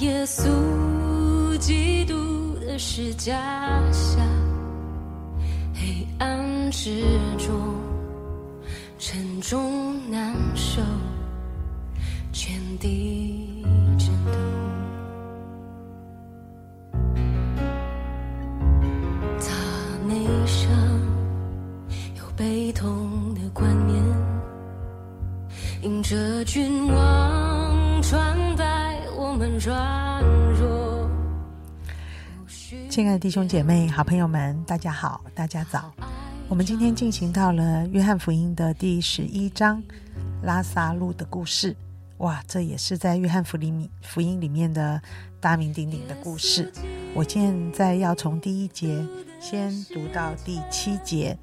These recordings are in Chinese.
耶稣基督的十架下，黑暗之中沉重难受，全地震动。他内上有悲痛的冠冕，迎着君王亲爱的弟兄姐妹、好朋友们，大家好，大家早。我们今天进行到了约翰福音的第十一章拉萨路的故事。哇，这也是在约翰福音福音里面的大名鼎鼎的故事。我现在要从第一节先读到第七节。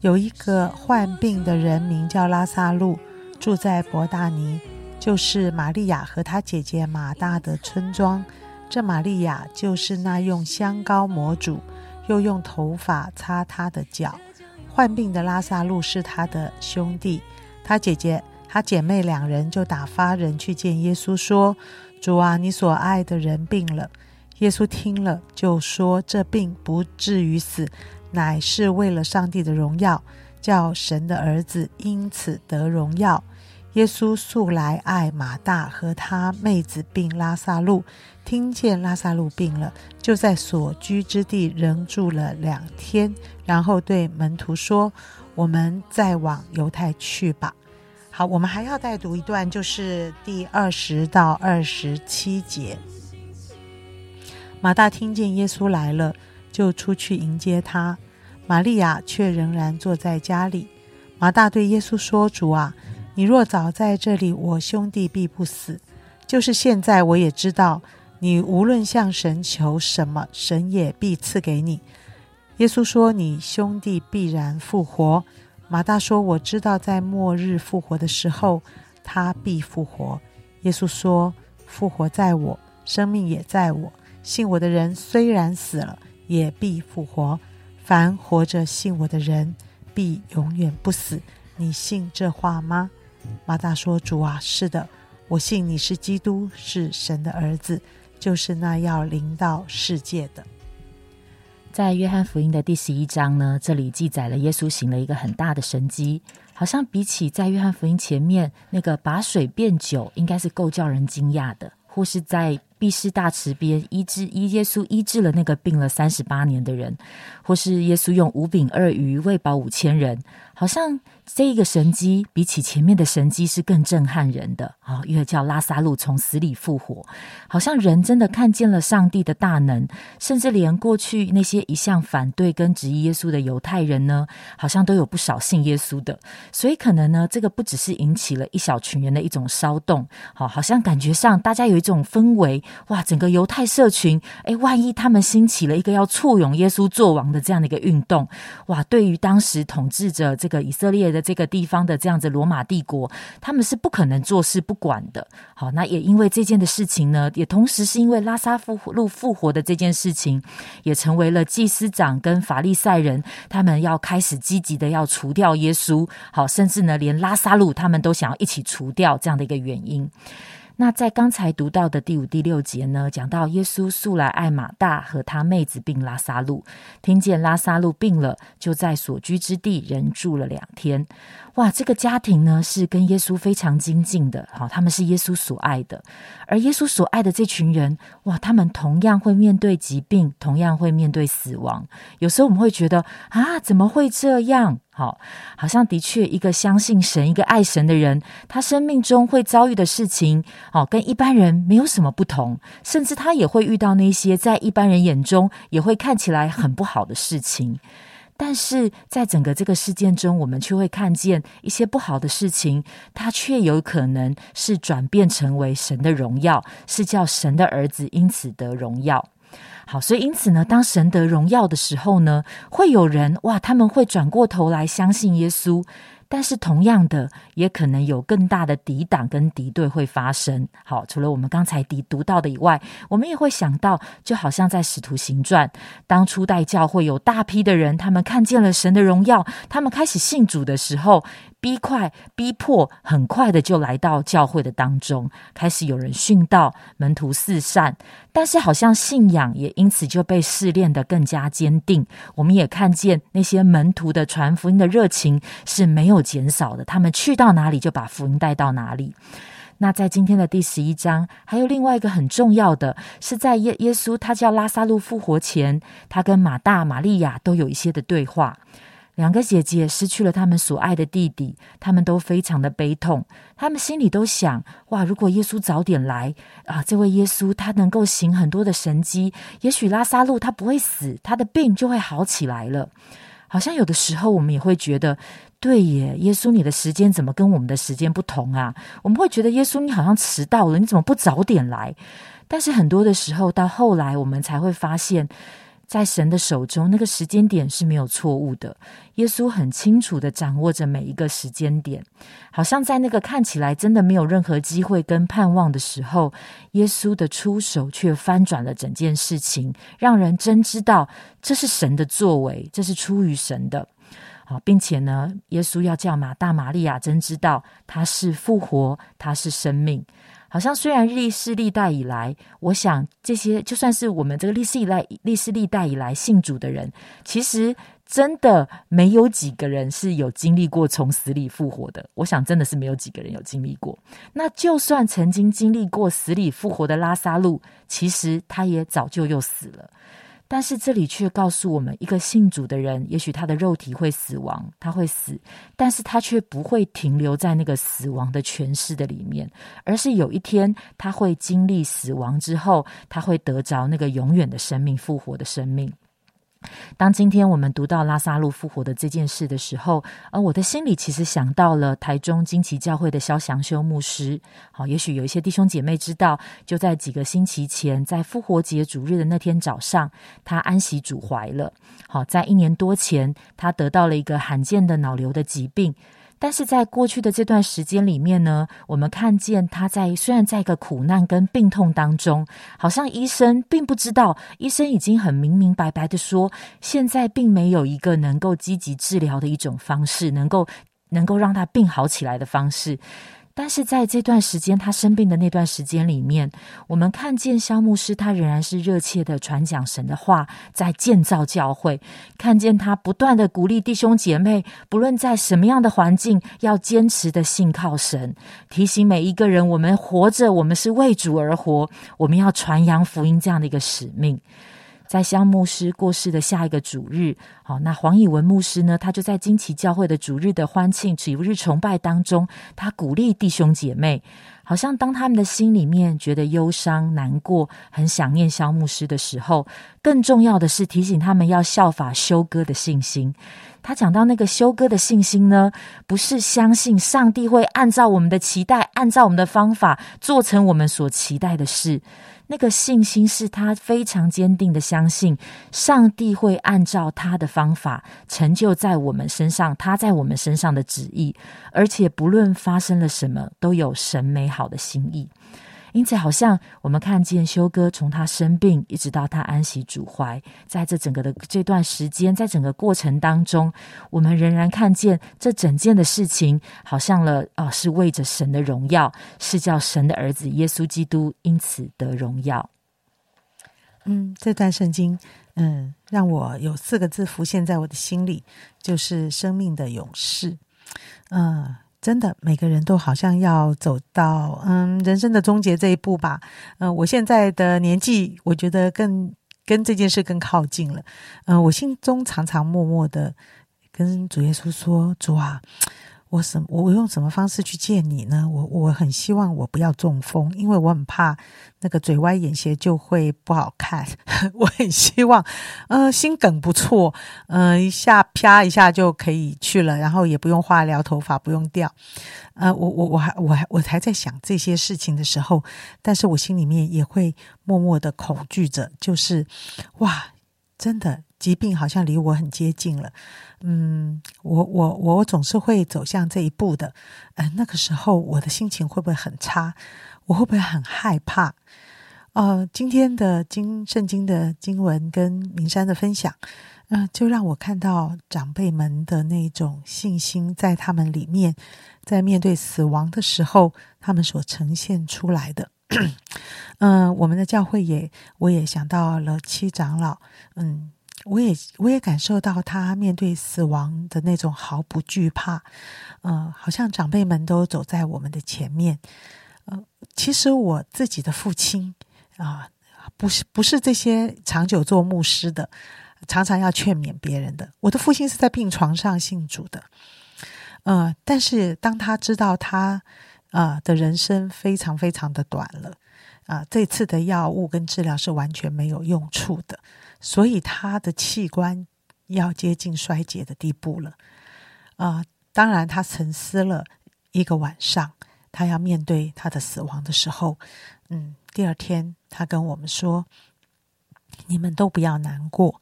有一个患病的人名叫拉萨路，住在伯大尼，就是玛利亚和她姐姐马大的村庄。这玛利亚就是那用香膏抹主，又用头发擦他的脚。患病的拉萨路是他的兄弟，他姐姐、他姐妹两人就打发人去见耶稣，说：“主啊，你所爱的人病了。”耶稣听了，就说：“这病不至于死，乃是为了上帝的荣耀，叫神的儿子因此得荣耀。”耶稣素来爱马大和他妹子病拉萨路，听见拉萨路病了，就在所居之地仍住了两天，然后对门徒说：“我们再往犹太去吧。”好，我们还要再读一段，就是第二十到二十七节。马大听见耶稣来了，就出去迎接他，玛利亚却仍然坐在家里。马大对耶稣说：“主啊！”你若早在这里，我兄弟必不死。就是现在，我也知道，你无论向神求什么，神也必赐给你。耶稣说：“你兄弟必然复活。”马大说：“我知道，在末日复活的时候，他必复活。”耶稣说：“复活在我，生命也在我。信我的人虽然死了，也必复活。凡活着信我的人，必永远不死。你信这话吗？”马大说：“主啊，是的，我信你是基督，是神的儿子，就是那要临到世界的。”在约翰福音的第十一章呢，这里记载了耶稣行了一个很大的神迹，好像比起在约翰福音前面那个把水变酒，应该是够叫人惊讶的，或是在毕士大池边医治医耶稣医治了那个病了三十八年的人，或是耶稣用五饼二鱼喂饱五千人，好像。这一个神机比起前面的神机是更震撼人的啊！因为叫拉萨路从死里复活，好像人真的看见了上帝的大能，甚至连过去那些一向反对跟质疑耶稣的犹太人呢，好像都有不少信耶稣的。所以可能呢，这个不只是引起了一小群人的一种骚动，好，好像感觉上大家有一种氛围，哇，整个犹太社群，哎，万一他们兴起了一个要簇拥耶稣做王的这样的一个运动，哇，对于当时统治着这个以色列的。这个地方的这样子罗马帝国，他们是不可能坐视不管的。好，那也因为这件的事情呢，也同时是因为拉萨复路复活的这件事情，也成为了祭司长跟法利赛人他们要开始积极的要除掉耶稣。好，甚至呢，连拉萨路他们都想要一起除掉这样的一个原因。那在刚才读到的第五、第六节呢，讲到耶稣素来爱马大和他妹子病拉萨路，听见拉萨路病了，就在所居之地人住了两天。哇，这个家庭呢是跟耶稣非常亲近的，好，他们是耶稣所爱的，而耶稣所爱的这群人，哇，他们同样会面对疾病，同样会面对死亡。有时候我们会觉得啊，怎么会这样？好，好像的确一个相信神、一个爱神的人，他生命中会遭遇的事情，哦，跟一般人没有什么不同，甚至他也会遇到那些在一般人眼中也会看起来很不好的事情。但是在整个这个事件中，我们却会看见一些不好的事情，它却有可能是转变成为神的荣耀，是叫神的儿子因此得荣耀。好，所以因此呢，当神得荣耀的时候呢，会有人哇，他们会转过头来相信耶稣。但是同样的，也可能有更大的抵挡跟敌对会发生。好，除了我们刚才读读到的以外，我们也会想到，就好像在使徒行传，当初代教会有大批的人，他们看见了神的荣耀，他们开始信主的时候，逼快、逼迫，很快的就来到教会的当中，开始有人殉道，门徒四散。但是好像信仰也因此就被试炼的更加坚定。我们也看见那些门徒的传福音的热情是没有减少的，他们去到哪里就把福音带到哪里。那在今天的第十一章，还有另外一个很重要的是，在耶耶稣他叫拉萨路复活前，他跟马大、玛利亚都有一些的对话。两个姐姐失去了他们所爱的弟弟，他们都非常的悲痛，他们心里都想：哇，如果耶稣早点来啊，这位耶稣他能够行很多的神迹，也许拉萨路他不会死，他的病就会好起来了。好像有的时候我们也会觉得。对耶，耶稣，你的时间怎么跟我们的时间不同啊？我们会觉得耶稣，你好像迟到了，你怎么不早点来？但是很多的时候，到后来我们才会发现，在神的手中，那个时间点是没有错误的。耶稣很清楚的掌握着每一个时间点，好像在那个看起来真的没有任何机会跟盼望的时候，耶稣的出手却翻转了整件事情，让人真知道这是神的作为，这是出于神的。好，并且呢，耶稣要叫马大、玛利亚真知道他是复活，他是生命。好像虽然历史历代以来，我想这些就算是我们这个历史以来、历史历代以来信主的人，其实真的没有几个人是有经历过从死里复活的。我想真的是没有几个人有经历过。那就算曾经经历过死里复活的拉萨路，其实他也早就又死了。但是这里却告诉我们，一个信主的人，也许他的肉体会死亡，他会死，但是他却不会停留在那个死亡的诠释的里面，而是有一天他会经历死亡之后，他会得着那个永远的生命，复活的生命。当今天我们读到拉萨路复活的这件事的时候，呃，我的心里其实想到了台中金奇教会的肖祥修牧师。好，也许有一些弟兄姐妹知道，就在几个星期前，在复活节主日的那天早上，他安息主怀了。好，在一年多前，他得到了一个罕见的脑瘤的疾病。但是在过去的这段时间里面呢，我们看见他在虽然在一个苦难跟病痛当中，好像医生并不知道，医生已经很明明白白的说，现在并没有一个能够积极治疗的一种方式，能够能够让他病好起来的方式。但是在这段时间，他生病的那段时间里面，我们看见肖牧师，他仍然是热切的传讲神的话，在建造教会。看见他不断的鼓励弟兄姐妹，不论在什么样的环境，要坚持的信靠神。提醒每一个人，我们活着，我们是为主而活，我们要传扬福音这样的一个使命。在香牧师过世的下一个主日，好，那黄以文牧师呢？他就在金旗教会的主日的欢庆主日崇拜当中，他鼓励弟兄姐妹，好像当他们的心里面觉得忧伤、难过、很想念肖牧师的时候，更重要的是提醒他们要效法修哥的信心。他讲到那个修哥的信心呢，不是相信上帝会按照我们的期待，按照我们的方法做成我们所期待的事。那个信心是他非常坚定的相信，上帝会按照他的方法成就在我们身上，他在我们身上的旨意，而且不论发生了什么，都有神美好的心意。因此，好像我们看见修哥从他生病一直到他安息主怀，在这整个的这段时间，在整个过程当中，我们仍然看见这整件的事情，好像了啊，是为着神的荣耀，是叫神的儿子耶稣基督因此得荣耀。嗯，这段圣经，嗯，让我有四个字浮现在我的心里，就是生命的勇士。嗯。真的，每个人都好像要走到嗯人生的终结这一步吧。嗯，我现在的年纪，我觉得更跟这件事更靠近了。嗯，我心中常常默默的跟主耶稣说：“主啊。”我什我用什么方式去见你呢？我我很希望我不要中风，因为我很怕那个嘴歪眼斜就会不好看。我很希望，呃，心梗不错，嗯，一下啪一下就可以去了，然后也不用化疗，头发不用掉。呃，我我我还我还我还在想这些事情的时候，但是我心里面也会默默的恐惧着，就是哇，真的。疾病好像离我很接近了，嗯，我我我总是会走向这一步的，嗯，那个时候我的心情会不会很差？我会不会很害怕？呃，今天的经圣经的经文跟明山的分享，嗯，就让我看到长辈们的那种信心，在他们里面，在面对死亡的时候，他们所呈现出来的。嗯，我们的教会也，我也想到了七长老。嗯，我也我也感受到他面对死亡的那种毫不惧怕。嗯，好像长辈们都走在我们的前面。嗯，其实我自己的父亲啊，不是不是这些长久做牧师的。常常要劝勉别人的。我的父亲是在病床上信主的，呃，但是当他知道他啊的人生非常非常的短了，啊，这次的药物跟治疗是完全没有用处的，所以他的器官要接近衰竭的地步了。啊，当然他沉思了一个晚上，他要面对他的死亡的时候，嗯，第二天他跟我们说：“你们都不要难过。”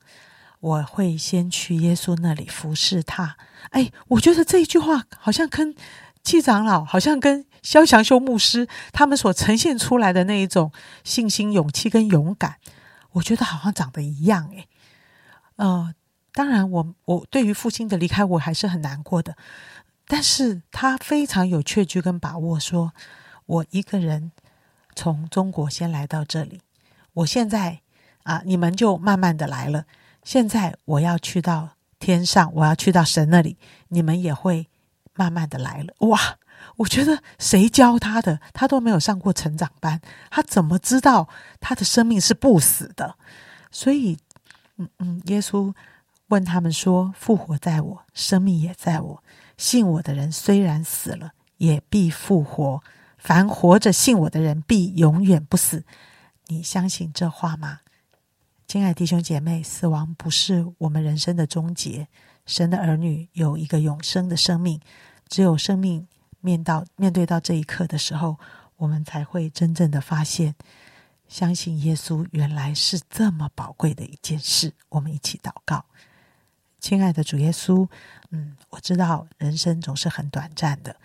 我会先去耶稣那里服侍他。哎，我觉得这一句话好像跟季长老，好像跟肖祥修牧师他们所呈现出来的那一种信心、勇气跟勇敢，我觉得好像长得一样。哎，呃，当然，我我对于父亲的离开，我还是很难过的。但是他非常有确据跟把握，说我一个人从中国先来到这里，我现在啊，你们就慢慢的来了。现在我要去到天上，我要去到神那里，你们也会慢慢的来了。哇，我觉得谁教他的，他都没有上过成长班，他怎么知道他的生命是不死的？所以，嗯嗯，耶稣问他们说：“复活在我，生命也在我。信我的人虽然死了，也必复活；凡活着信我的人，必永远不死。”你相信这话吗？亲爱弟兄姐妹，死亡不是我们人生的终结。神的儿女有一个永生的生命，只有生命面到面对到这一刻的时候，我们才会真正的发现，相信耶稣原来是这么宝贵的一件事。我们一起祷告，亲爱的主耶稣，嗯，我知道人生总是很短暂的，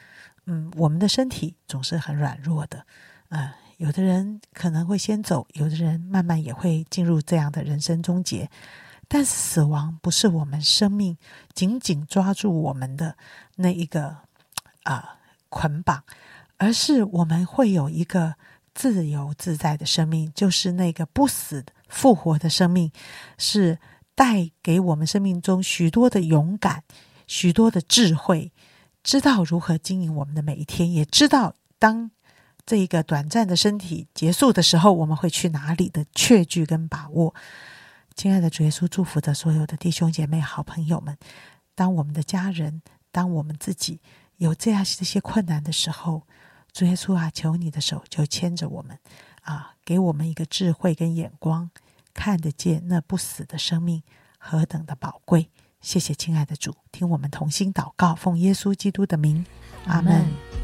嗯，我们的身体总是很软弱的，嗯。有的人可能会先走，有的人慢慢也会进入这样的人生终结。但死亡不是我们生命紧紧抓住我们的那一个啊捆绑，而是我们会有一个自由自在的生命，就是那个不死复活的生命，是带给我们生命中许多的勇敢、许多的智慧，知道如何经营我们的每一天，也知道当。这一个短暂的身体结束的时候，我们会去哪里的确据跟把握？亲爱的主耶稣，祝福的所有的弟兄姐妹、好朋友们。当我们的家人，当我们自己有这样这些困难的时候，主耶稣啊，求你的手就牵着我们啊，给我们一个智慧跟眼光，看得见那不死的生命何等的宝贵。谢谢亲爱的主，听我们同心祷告，奉耶稣基督的名，阿门。